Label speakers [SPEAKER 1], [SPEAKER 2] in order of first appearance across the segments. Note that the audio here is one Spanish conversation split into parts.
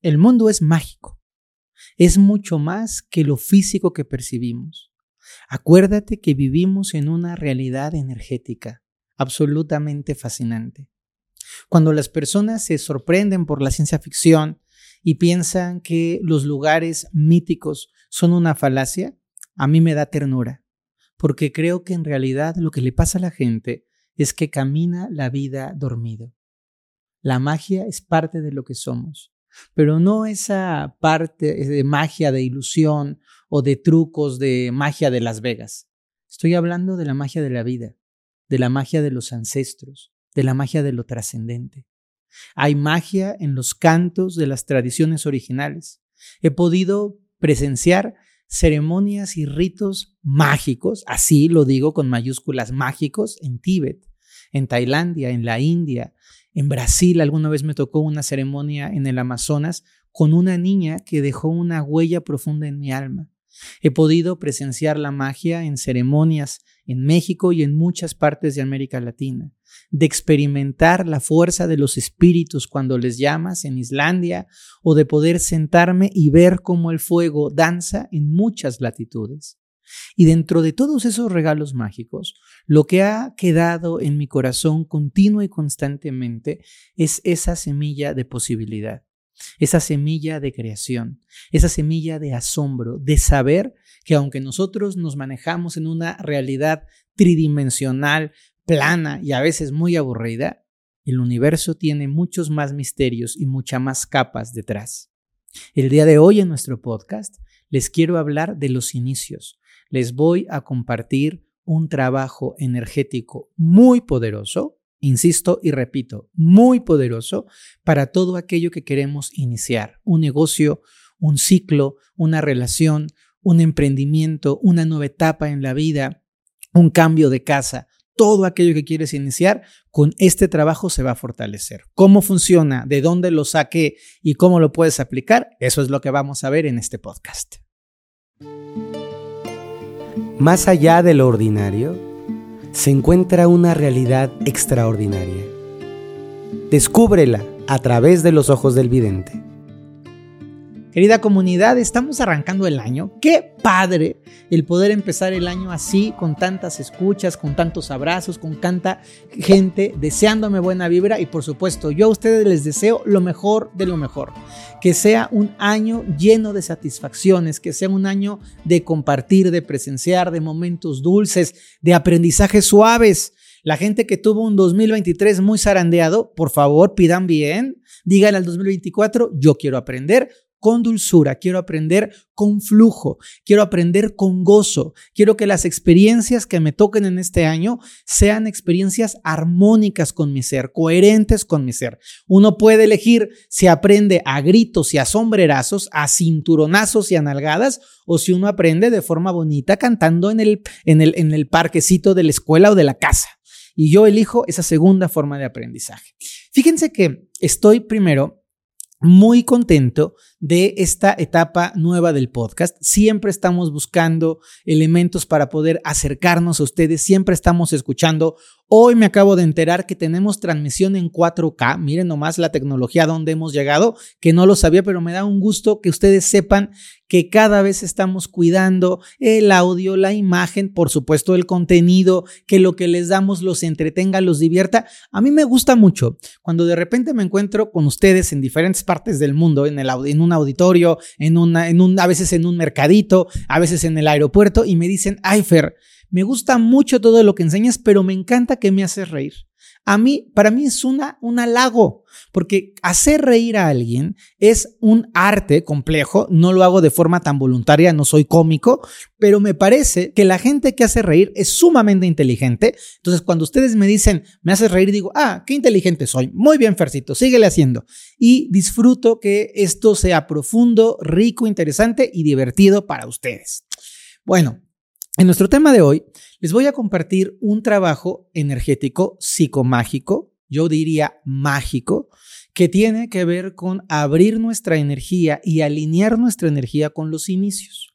[SPEAKER 1] El mundo es mágico. Es mucho más que lo físico que percibimos. Acuérdate que vivimos en una realidad energética absolutamente fascinante. Cuando las personas se sorprenden por la ciencia ficción y piensan que los lugares míticos son una falacia, a mí me da ternura, porque creo que en realidad lo que le pasa a la gente es que camina la vida dormido. La magia es parte de lo que somos, pero no esa parte de magia de ilusión o de trucos de magia de Las Vegas. Estoy hablando de la magia de la vida, de la magia de los ancestros, de la magia de lo trascendente. Hay magia en los cantos de las tradiciones originales. He podido presenciar ceremonias y ritos mágicos, así lo digo con mayúsculas mágicos, en Tíbet, en Tailandia, en la India, en Brasil. Alguna vez me tocó una ceremonia en el Amazonas con una niña que dejó una huella profunda en mi alma. He podido presenciar la magia en ceremonias en México y en muchas partes de América Latina, de experimentar la fuerza de los espíritus cuando les llamas en Islandia o de poder sentarme y ver cómo el fuego danza en muchas latitudes. Y dentro de todos esos regalos mágicos, lo que ha quedado en mi corazón continuo y constantemente es esa semilla de posibilidad esa semilla de creación, esa semilla de asombro, de saber que aunque nosotros nos manejamos en una realidad tridimensional, plana y a veces muy aburrida, el universo tiene muchos más misterios y muchas más capas detrás. El día de hoy en nuestro podcast les quiero hablar de los inicios. Les voy a compartir un trabajo energético muy poderoso insisto y repito, muy poderoso para todo aquello que queremos iniciar, un negocio, un ciclo, una relación, un emprendimiento, una nueva etapa en la vida, un cambio de casa, todo aquello que quieres iniciar, con este trabajo se va a fortalecer. ¿Cómo funciona? ¿De dónde lo saqué? ¿Y cómo lo puedes aplicar? Eso es lo que vamos a ver en este podcast.
[SPEAKER 2] Más allá de lo ordinario, se encuentra una realidad extraordinaria. Descúbrela a través de los ojos del vidente.
[SPEAKER 1] Querida comunidad, estamos arrancando el año. Qué padre el poder empezar el año así, con tantas escuchas, con tantos abrazos, con tanta gente deseándome buena vibra y por supuesto yo a ustedes les deseo lo mejor de lo mejor. Que sea un año lleno de satisfacciones, que sea un año de compartir, de presenciar, de momentos dulces, de aprendizajes suaves. La gente que tuvo un 2023 muy zarandeado, por favor, pidan bien, díganle al 2024, yo quiero aprender, con dulzura, quiero aprender con flujo, quiero aprender con gozo, quiero que las experiencias que me toquen en este año sean experiencias armónicas con mi ser, coherentes con mi ser. Uno puede elegir si aprende a gritos y a sombrerazos, a cinturonazos y a nalgadas, o si uno aprende de forma bonita cantando en el, en el, en el parquecito de la escuela o de la casa. Y yo elijo esa segunda forma de aprendizaje. Fíjense que estoy primero muy contento de esta etapa nueva del podcast. Siempre estamos buscando elementos para poder acercarnos a ustedes, siempre estamos escuchando. Hoy me acabo de enterar que tenemos transmisión en 4K. Miren nomás la tecnología donde hemos llegado, que no lo sabía, pero me da un gusto que ustedes sepan que cada vez estamos cuidando el audio, la imagen, por supuesto el contenido, que lo que les damos los entretenga, los divierta. A mí me gusta mucho cuando de repente me encuentro con ustedes en diferentes partes del mundo, en, el, en un auditorio, en una, en un, a veces en un mercadito, a veces en el aeropuerto y me dicen, ay Fer, me gusta mucho todo lo que enseñas, pero me encanta que me haces reír a mí, para mí es una, un halago, porque hacer reír a alguien es un arte complejo, no lo hago de forma tan voluntaria, no soy cómico, pero me parece que la gente que hace reír es sumamente inteligente. Entonces, cuando ustedes me dicen, me haces reír, digo, ah, qué inteligente soy. Muy bien, Fercito, síguele haciendo. Y disfruto que esto sea profundo, rico, interesante y divertido para ustedes. Bueno, en nuestro tema de hoy, les voy a compartir un trabajo energético psicomágico, yo diría mágico, que tiene que ver con abrir nuestra energía y alinear nuestra energía con los inicios.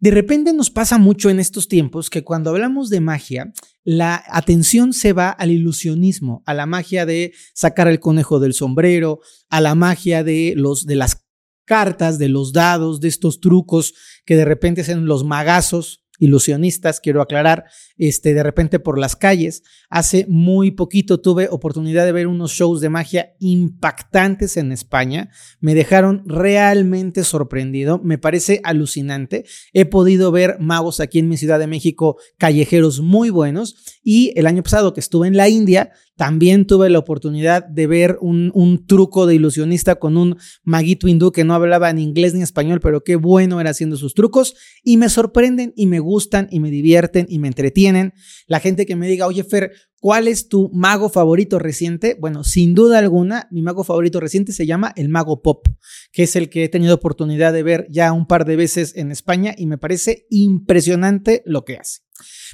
[SPEAKER 1] De repente nos pasa mucho en estos tiempos que cuando hablamos de magia, la atención se va al ilusionismo, a la magia de sacar el conejo del sombrero, a la magia de los de las cartas, de los dados, de estos trucos que de repente son los magazos ilusionistas, quiero aclarar, este, de repente por las calles. Hace muy poquito tuve oportunidad de ver unos shows de magia impactantes en España. Me dejaron realmente sorprendido. Me parece alucinante. He podido ver magos aquí en mi Ciudad de México, callejeros muy buenos. Y el año pasado que estuve en la India, también tuve la oportunidad de ver un, truco de ilusionista con un maguito hindú que no hablaba ni inglés ni español, pero qué bueno era haciendo sus trucos. Y me sorprenden y me gustan y me divierten y me entretienen. La gente que me diga, oye Fer, ¿cuál es tu mago favorito reciente? Bueno, sin duda alguna, mi mago favorito reciente se llama el mago pop, que es el que he tenido oportunidad de ver ya un par de veces en España y me parece impresionante lo que hace.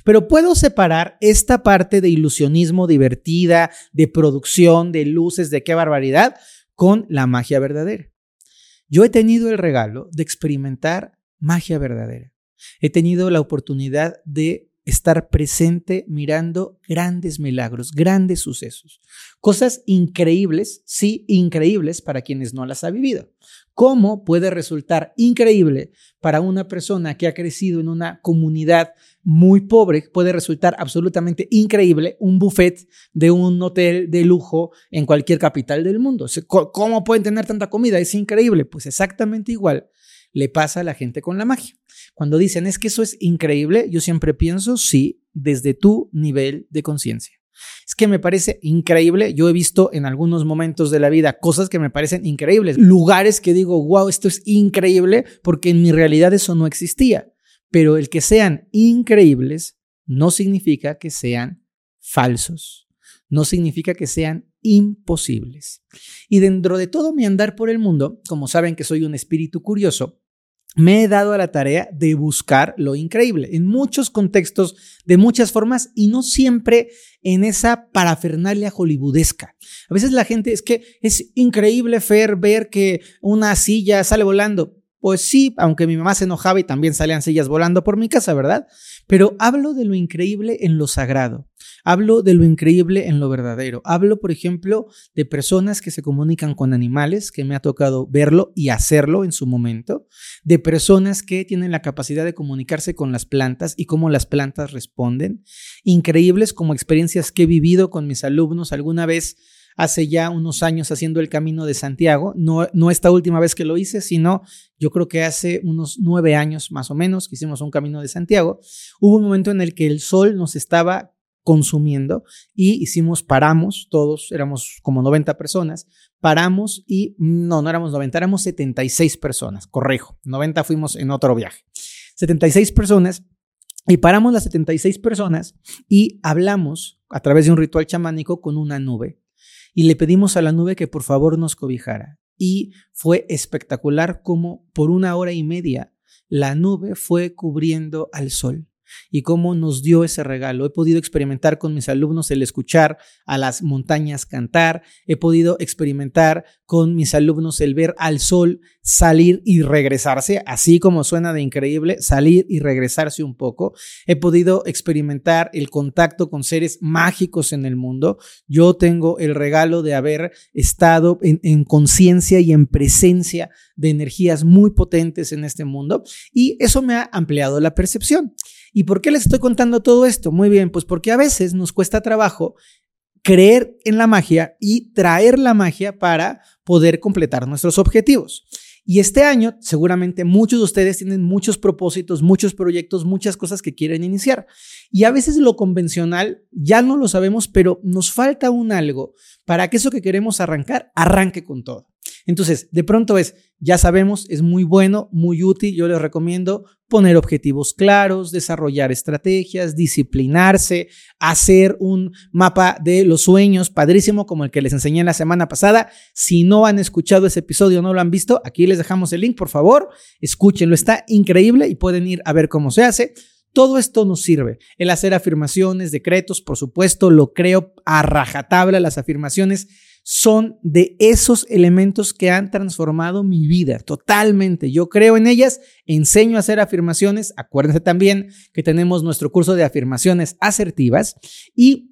[SPEAKER 1] Pero puedo separar esta parte de ilusionismo divertida, de producción, de luces, de qué barbaridad, con la magia verdadera. Yo he tenido el regalo de experimentar magia verdadera. He tenido la oportunidad de estar presente mirando grandes milagros, grandes sucesos, cosas increíbles, sí, increíbles para quienes no las ha vivido. ¿Cómo puede resultar increíble para una persona que ha crecido en una comunidad muy pobre? Puede resultar absolutamente increíble un buffet de un hotel de lujo en cualquier capital del mundo. ¿Cómo pueden tener tanta comida? Es increíble. Pues exactamente igual le pasa a la gente con la magia. Cuando dicen es que eso es increíble, yo siempre pienso, sí, desde tu nivel de conciencia. Es que me parece increíble. Yo he visto en algunos momentos de la vida cosas que me parecen increíbles, lugares que digo, wow, esto es increíble, porque en mi realidad eso no existía. Pero el que sean increíbles no significa que sean falsos, no significa que sean imposibles. Y dentro de todo mi andar por el mundo, como saben que soy un espíritu curioso, me he dado a la tarea de buscar lo increíble en muchos contextos, de muchas formas y no siempre en esa parafernalia hollywoodesca. A veces la gente es que es increíble Fer ver que una silla sale volando. Pues sí, aunque mi mamá se enojaba y también salían sillas volando por mi casa, ¿verdad? Pero hablo de lo increíble en lo sagrado. Hablo de lo increíble en lo verdadero. Hablo, por ejemplo, de personas que se comunican con animales, que me ha tocado verlo y hacerlo en su momento. De personas que tienen la capacidad de comunicarse con las plantas y cómo las plantas responden. Increíbles como experiencias que he vivido con mis alumnos alguna vez hace ya unos años haciendo el camino de Santiago, no, no esta última vez que lo hice, sino yo creo que hace unos nueve años más o menos que hicimos un camino de Santiago, hubo un momento en el que el sol nos estaba consumiendo y hicimos, paramos, todos éramos como 90 personas, paramos y no, no éramos 90, éramos 76 personas, correjo, 90 fuimos en otro viaje, 76 personas y paramos las 76 personas y hablamos a través de un ritual chamánico con una nube y le pedimos a la nube que por favor nos cobijara. Y fue espectacular como por una hora y media la nube fue cubriendo al sol y cómo nos dio ese regalo. He podido experimentar con mis alumnos el escuchar a las montañas cantar, he podido experimentar con mis alumnos el ver al sol salir y regresarse, así como suena de increíble, salir y regresarse un poco. He podido experimentar el contacto con seres mágicos en el mundo. Yo tengo el regalo de haber estado en, en conciencia y en presencia de energías muy potentes en este mundo y eso me ha ampliado la percepción. ¿Y por qué les estoy contando todo esto? Muy bien, pues porque a veces nos cuesta trabajo creer en la magia y traer la magia para poder completar nuestros objetivos. Y este año seguramente muchos de ustedes tienen muchos propósitos, muchos proyectos, muchas cosas que quieren iniciar. Y a veces lo convencional ya no lo sabemos, pero nos falta un algo para que eso que queremos arrancar arranque con todo. Entonces, de pronto es, ya sabemos, es muy bueno, muy útil, yo les recomiendo poner objetivos claros, desarrollar estrategias, disciplinarse, hacer un mapa de los sueños padrísimo como el que les enseñé la semana pasada. Si no han escuchado ese episodio, no lo han visto, aquí les dejamos el link, por favor, escúchenlo, está increíble y pueden ir a ver cómo se hace. Todo esto nos sirve. El hacer afirmaciones, decretos, por supuesto, lo creo a rajatabla las afirmaciones son de esos elementos que han transformado mi vida totalmente. Yo creo en ellas, enseño a hacer afirmaciones. Acuérdense también que tenemos nuestro curso de afirmaciones asertivas y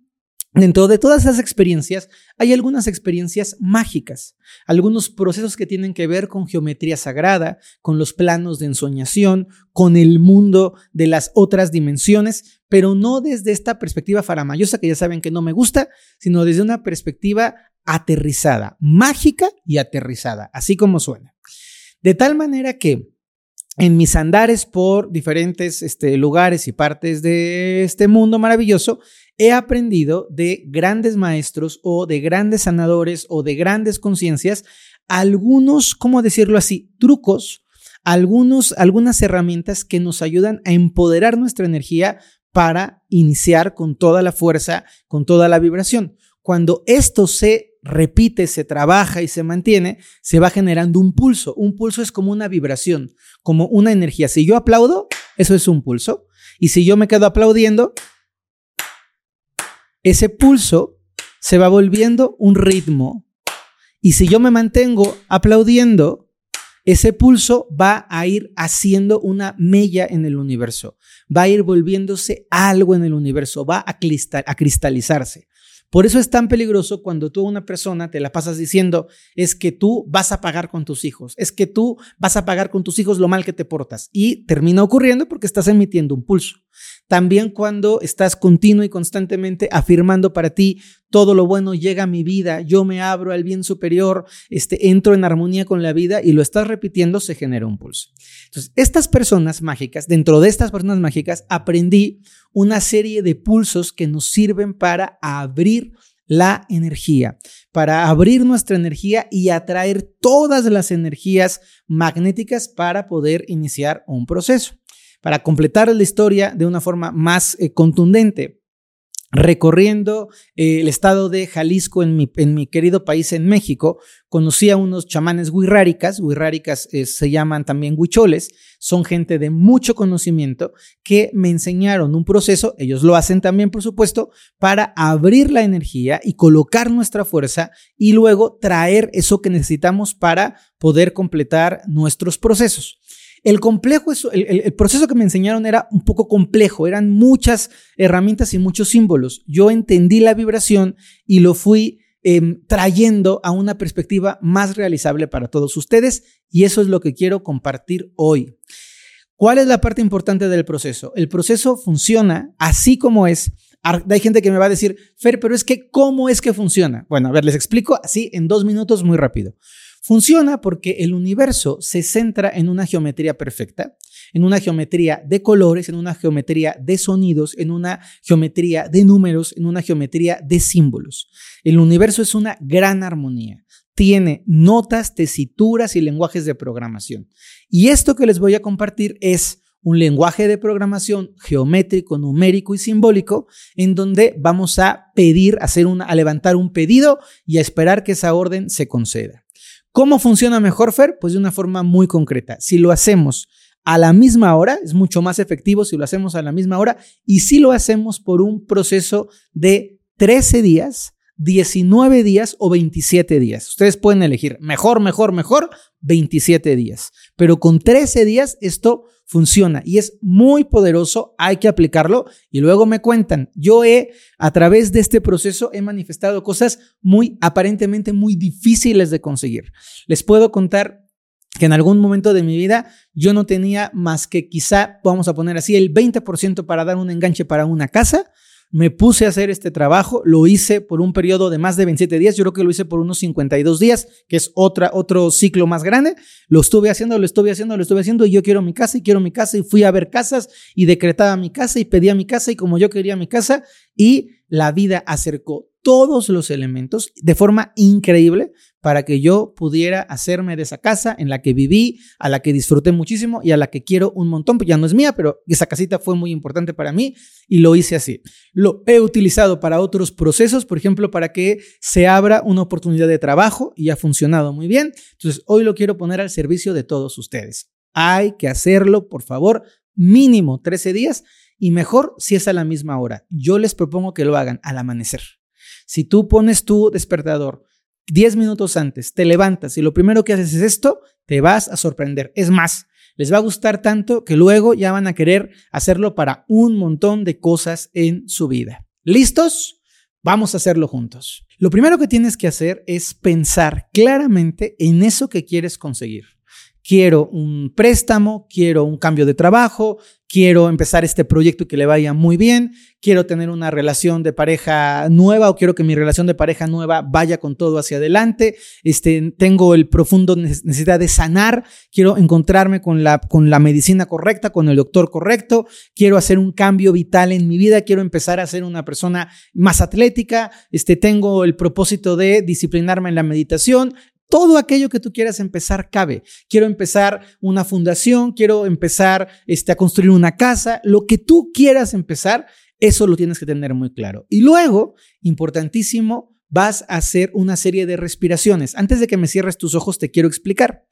[SPEAKER 1] Dentro de todas esas experiencias hay algunas experiencias mágicas, algunos procesos que tienen que ver con geometría sagrada, con los planos de ensoñación, con el mundo de las otras dimensiones, pero no desde esta perspectiva faramayosa que ya saben que no me gusta, sino desde una perspectiva aterrizada, mágica y aterrizada, así como suena. De tal manera que en mis andares por diferentes este, lugares y partes de este mundo maravilloso, he aprendido de grandes maestros o de grandes sanadores o de grandes conciencias algunos, ¿cómo decirlo así?, trucos, algunos, algunas herramientas que nos ayudan a empoderar nuestra energía para iniciar con toda la fuerza, con toda la vibración. Cuando esto se repite, se trabaja y se mantiene, se va generando un pulso. Un pulso es como una vibración, como una energía. Si yo aplaudo, eso es un pulso. Y si yo me quedo aplaudiendo, ese pulso se va volviendo un ritmo. Y si yo me mantengo aplaudiendo, ese pulso va a ir haciendo una mella en el universo, va a ir volviéndose algo en el universo, va a, cristalizarse. Por eso es tan peligroso cuando tú a una persona te la pasas diciendo, es que tú vas a pagar con tus hijos, es que tú vas a pagar con tus hijos lo mal que te portas. Y termina ocurriendo porque estás emitiendo un pulso. También cuando estás continuo y constantemente afirmando para ti, todo lo bueno llega a mi vida, yo me abro al bien superior, este, entro en armonía con la vida y lo estás repitiendo, se genera un pulso. Entonces, estas personas mágicas, dentro de estas personas mágicas, aprendí una serie de pulsos que nos sirven para abrir la energía, para abrir nuestra energía y atraer todas las energías magnéticas para poder iniciar un proceso. Para completar la historia de una forma más eh, contundente, recorriendo eh, el estado de Jalisco en mi, querido país, en México, conocí a unos chamanes huirráricas, huirráricas eh, se llaman también huicholes, son gente de mucho conocimiento que me enseñaron un proceso, ellos lo hacen también, por supuesto, para abrir la energía y colocar nuestra fuerza y luego traer eso que necesitamos para poder completar nuestros procesos. El complejo, el, proceso que me enseñaron era un poco complejo, eran muchas herramientas y muchos símbolos. Yo entendí la vibración y lo fui em, trayendo a una perspectiva más realizable para todos ustedes y eso es lo que quiero compartir hoy. ¿Cuál es la parte importante del proceso? El proceso funciona así como es. Hay gente que me va a decir, Fer, pero es que, ¿cómo es que funciona? Bueno, a ver, les explico así en dos minutos muy rápido. Funciona porque el universo se centra en una geometría perfecta, en una geometría de colores, en una geometría de sonidos, en una geometría de números, en una geometría de símbolos. El universo es una gran armonía. Tiene notas, tesituras y lenguajes de programación. Y esto que les voy a compartir es un lenguaje de programación geométrico, numérico y simbólico, en donde vamos a pedir, hacer una, a levantar un pedido y a esperar que esa orden se conceda. ¿Cómo funciona mejor, Fer? Pues de una forma muy concreta. Si lo hacemos a la misma hora, es mucho más efectivo si lo hacemos a la misma hora y si lo hacemos por un proceso de 13 días, 19 días o 27 días. Ustedes pueden elegir mejor, mejor, mejor, 27 días. Pero con 13 días esto funciona y es muy poderoso, hay que aplicarlo y luego me cuentan, yo he, a través de este proceso, he manifestado cosas muy, aparentemente muy difíciles de conseguir. Les puedo contar que en algún momento de mi vida yo no tenía más que quizá, vamos a poner así, el 20% para dar un enganche para una casa me puse a hacer este trabajo, lo hice por un periodo de más de 27 días, yo creo que lo hice por unos 52 días, que es otra, otro ciclo más grande, lo estuve haciendo, lo estuve haciendo, lo estuve haciendo y yo quiero mi casa y quiero mi casa y fui a ver casas y decretaba mi casa y pedía mi casa y como yo quería mi casa y la vida acercó todos los elementos de forma increíble para que yo pudiera hacerme de esa casa en la que viví, a la que disfruté muchísimo y a la que quiero un montón, pues ya no es mía, pero esa casita fue muy importante para mí y lo hice así. Lo he utilizado para otros procesos, por ejemplo, para que se abra una oportunidad de trabajo y ha funcionado muy bien. Entonces, hoy lo quiero poner al servicio de todos ustedes. Hay que hacerlo, por favor, mínimo 13 días y mejor si es a la misma hora. Yo les propongo que lo hagan al amanecer. Si tú pones tu despertador 10 minutos antes, te levantas y lo primero que haces es esto, te vas a sorprender. Es más, les va a gustar tanto que luego ya van a querer hacerlo para un montón de cosas en su vida. ¿Listos? Vamos a hacerlo juntos. Lo primero que tienes que hacer es pensar claramente en eso que quieres conseguir quiero un préstamo, quiero un cambio de trabajo, quiero empezar este proyecto y que le vaya muy bien, quiero tener una relación de pareja nueva o quiero que mi relación de pareja nueva vaya con todo hacia adelante, este, tengo el profundo necesidad de sanar, quiero encontrarme con la, con la medicina correcta, con el doctor correcto, quiero hacer un cambio vital en mi vida, quiero empezar a ser una persona más atlética, este, tengo el propósito de disciplinarme en la meditación, todo aquello que tú quieras empezar cabe. Quiero empezar una fundación, quiero empezar este, a construir una casa, lo que tú quieras empezar, eso lo tienes que tener muy claro. Y luego, importantísimo, vas a hacer una serie de respiraciones. Antes de que me cierres tus ojos, te quiero explicar.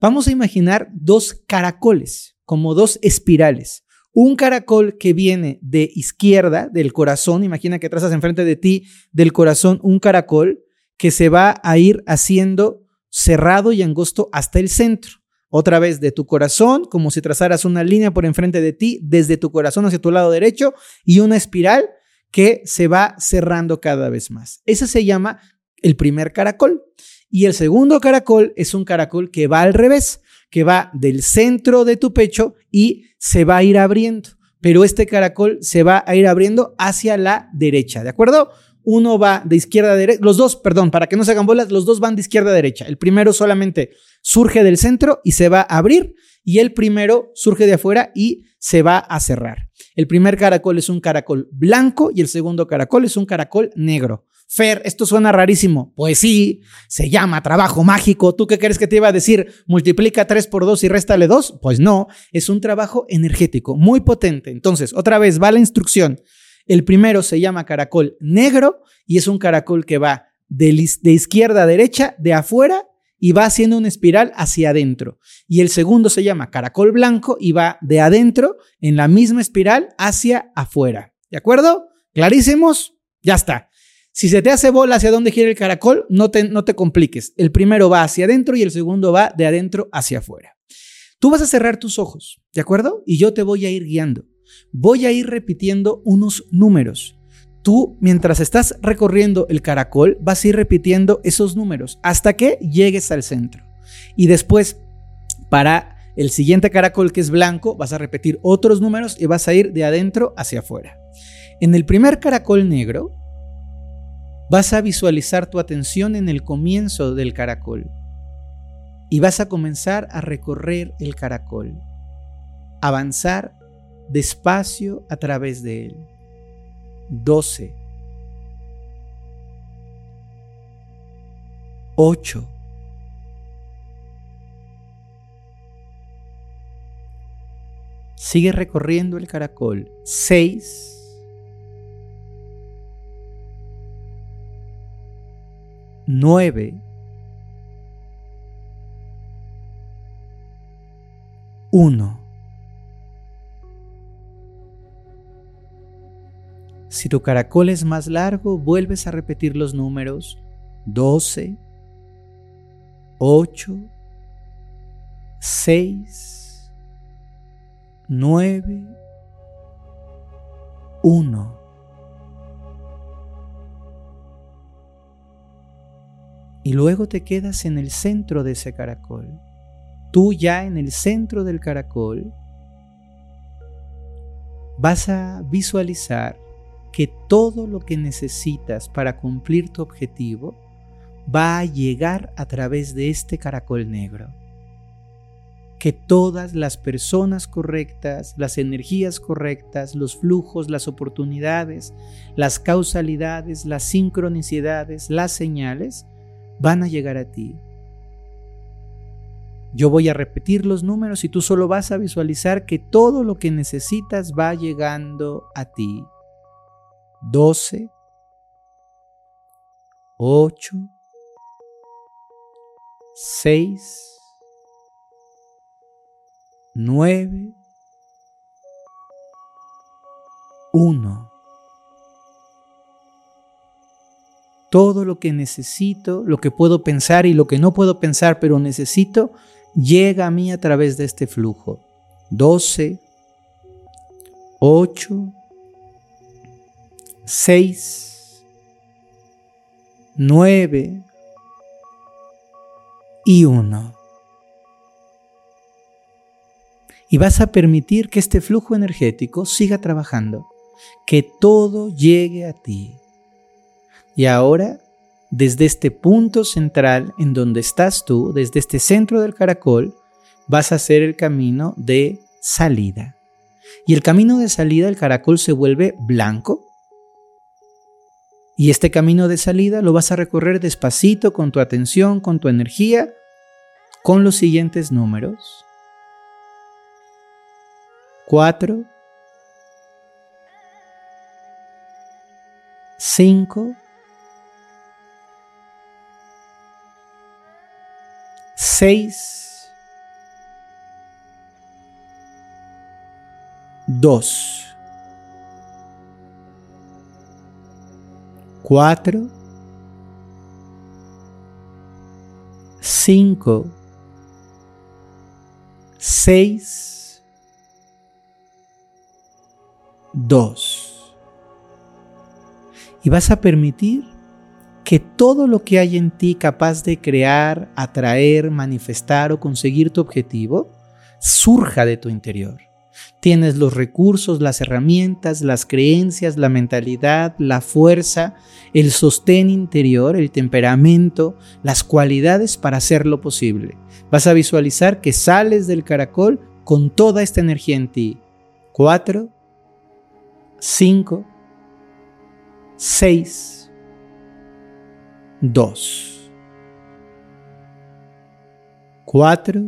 [SPEAKER 1] Vamos a imaginar dos caracoles, como dos espirales. Un caracol que viene de izquierda, del corazón, imagina que trazas enfrente de ti del corazón un caracol, que se va a ir haciendo cerrado y angosto hasta el centro. Otra vez de tu corazón, como si trazaras una línea por enfrente de ti, desde tu corazón hacia tu lado derecho y una espiral que se va cerrando cada vez más. Ese se llama el primer caracol. Y el segundo caracol es un caracol que va al revés, que va del centro de tu pecho y se va a ir abriendo. Pero este caracol se va a ir abriendo hacia la derecha, ¿de acuerdo? Uno va de izquierda a derecha, los dos, perdón, para que no se hagan bolas, los dos van de izquierda a derecha. El primero solamente surge del centro y se va a abrir y el primero surge de afuera y se va a cerrar. El primer caracol es un caracol blanco y el segundo caracol es un caracol negro. Fer, esto suena rarísimo. Pues sí, se llama trabajo mágico. ¿Tú qué crees que te iba a decir? Multiplica 3 por 2 y réstale 2. Pues no, es un trabajo energético, muy potente. Entonces, otra vez, va la instrucción. El primero se llama caracol negro y es un caracol que va de, izquierda a derecha, de afuera y va haciendo una espiral hacia adentro. Y el segundo se llama caracol blanco y va de adentro en la misma espiral hacia afuera. ¿De acuerdo? ¿Clarísimos? Ya está. Si se te hace bola hacia dónde gira el caracol, no te, no te compliques. El primero va hacia adentro y el segundo va de adentro hacia afuera. Tú vas a cerrar tus ojos, ¿de acuerdo? Y yo te voy a ir guiando voy a ir repitiendo unos números. Tú, mientras estás recorriendo el caracol, vas a ir repitiendo esos números hasta que llegues al centro. Y después, para el siguiente caracol que es blanco, vas a repetir otros números y vas a ir de adentro hacia afuera. En el primer caracol negro, vas a visualizar tu atención en el comienzo del caracol y vas a comenzar a recorrer el caracol, avanzar despacio a través de él. 12. 8. Sigue recorriendo el caracol. 6. 9. 1. Si tu caracol es más largo, vuelves a repetir los números. 12, 8, 6, 9, 1. Y luego te quedas en el centro de ese caracol. Tú ya en el centro del caracol vas a visualizar que todo lo que necesitas para cumplir tu objetivo va a llegar a través de este caracol negro. Que todas las personas correctas, las energías correctas, los flujos, las oportunidades, las causalidades, las sincronicidades, las señales, van a llegar a ti. Yo voy a repetir los números y tú solo vas a visualizar que todo lo que necesitas va llegando a ti. 12, 8, 6, 9, 1. todo lo que necesito, lo que puedo pensar y lo que no puedo pensar, pero necesito, llega a mí a través de este flujo. 12, 8, 6, 9 y 1. Y vas a permitir que este flujo energético siga trabajando, que todo llegue a ti. Y ahora, desde este punto central en donde estás tú, desde este centro del caracol, vas a hacer el camino de salida. Y el camino de salida, el caracol se vuelve blanco. Y este camino de salida lo vas a recorrer despacito con tu atención, con tu energía, con los siguientes números. 4, 5, 6, 2, 4, 5, 6, 2. Y vas a permitir que todo lo que hay en ti capaz de crear, atraer, manifestar o conseguir tu objetivo, surja de tu interior. Tienes los recursos, las herramientas, las creencias, la mentalidad, la fuerza, el sostén interior, el temperamento, las cualidades para hacerlo posible. Vas a visualizar que sales del caracol con toda esta energía en ti. 4, 5, 6, 2, 4,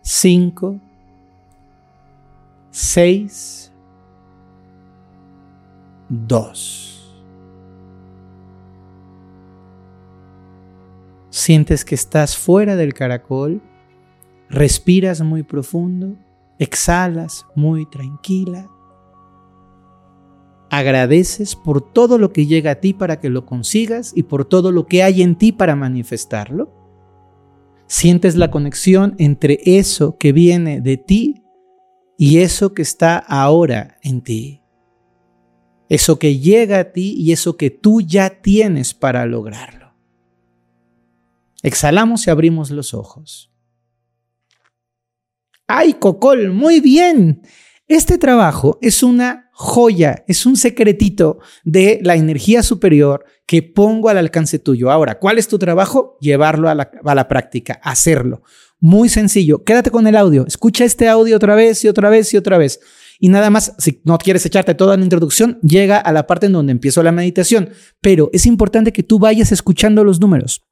[SPEAKER 1] 5, 6, 2. Sientes que estás fuera del caracol, respiras muy profundo, exhalas muy tranquila agradeces por todo lo que llega a ti para que lo consigas y por todo lo que hay en ti para manifestarlo. Sientes la conexión entre eso que viene de ti y eso que está ahora en ti. Eso que llega a ti y eso que tú ya tienes para lograrlo. Exhalamos y abrimos los ojos. ¡Ay, Cocol! Muy bien. Este trabajo es una joya, es un secretito de la energía superior que pongo al alcance tuyo. Ahora, ¿cuál es tu trabajo? Llevarlo a la, práctica, hacerlo. Muy sencillo. Quédate con el audio. Escucha este audio otra vez y otra vez y otra vez. Y nada más, si no quieres echarte toda la introducción, llega a la parte en donde empiezo la meditación. Pero es importante que tú vayas escuchando los números.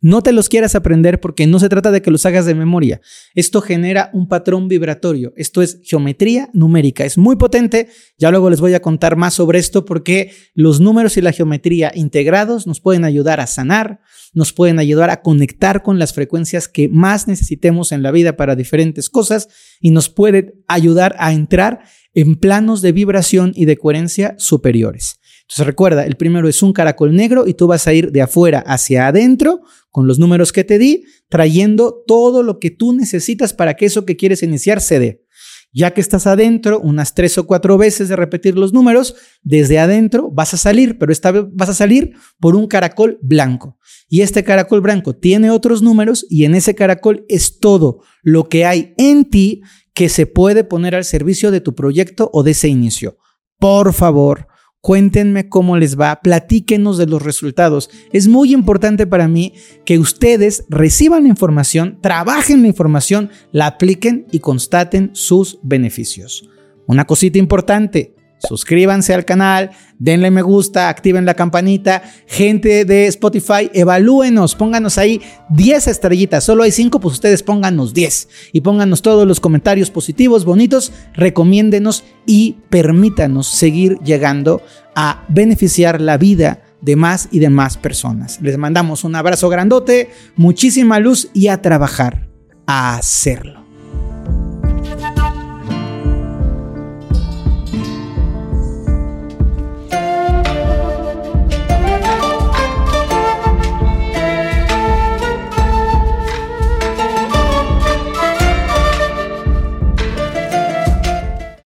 [SPEAKER 1] No te los quieras aprender porque no se trata de que los hagas de memoria. Esto genera un patrón vibratorio. Esto es geometría numérica. Es muy potente. Ya luego les voy a contar más sobre esto porque los números y la geometría integrados nos pueden ayudar a sanar, nos pueden ayudar a conectar con las frecuencias que más necesitemos en la vida para diferentes cosas y nos puede ayudar a entrar en planos de vibración y de coherencia superiores. Entonces recuerda, el primero es un caracol negro y tú vas a ir de afuera hacia adentro con los números que te di, trayendo todo lo que tú necesitas para que eso que quieres iniciar se dé. Ya que estás adentro, unas tres o cuatro veces de repetir los números, desde adentro vas a salir, pero esta vez vas a salir por un caracol blanco. Y este caracol blanco tiene otros números y en ese caracol es todo lo que hay en ti que se puede poner al servicio de tu proyecto o de ese inicio. Por favor, Cuéntenme cómo les va, platíquenos de los resultados. Es muy importante para mí que ustedes reciban la información, trabajen la información, la apliquen y constaten sus beneficios. Una cosita importante, Suscríbanse al canal, denle me gusta, activen la campanita. Gente de Spotify, evalúenos, pónganos ahí 10 estrellitas. Solo hay 5, pues ustedes pónganos 10. Y pónganos todos los comentarios positivos, bonitos, recomiéndenos y permítanos seguir llegando a beneficiar la vida de más y de más personas. Les mandamos un abrazo grandote, muchísima luz y a trabajar, a hacerlo.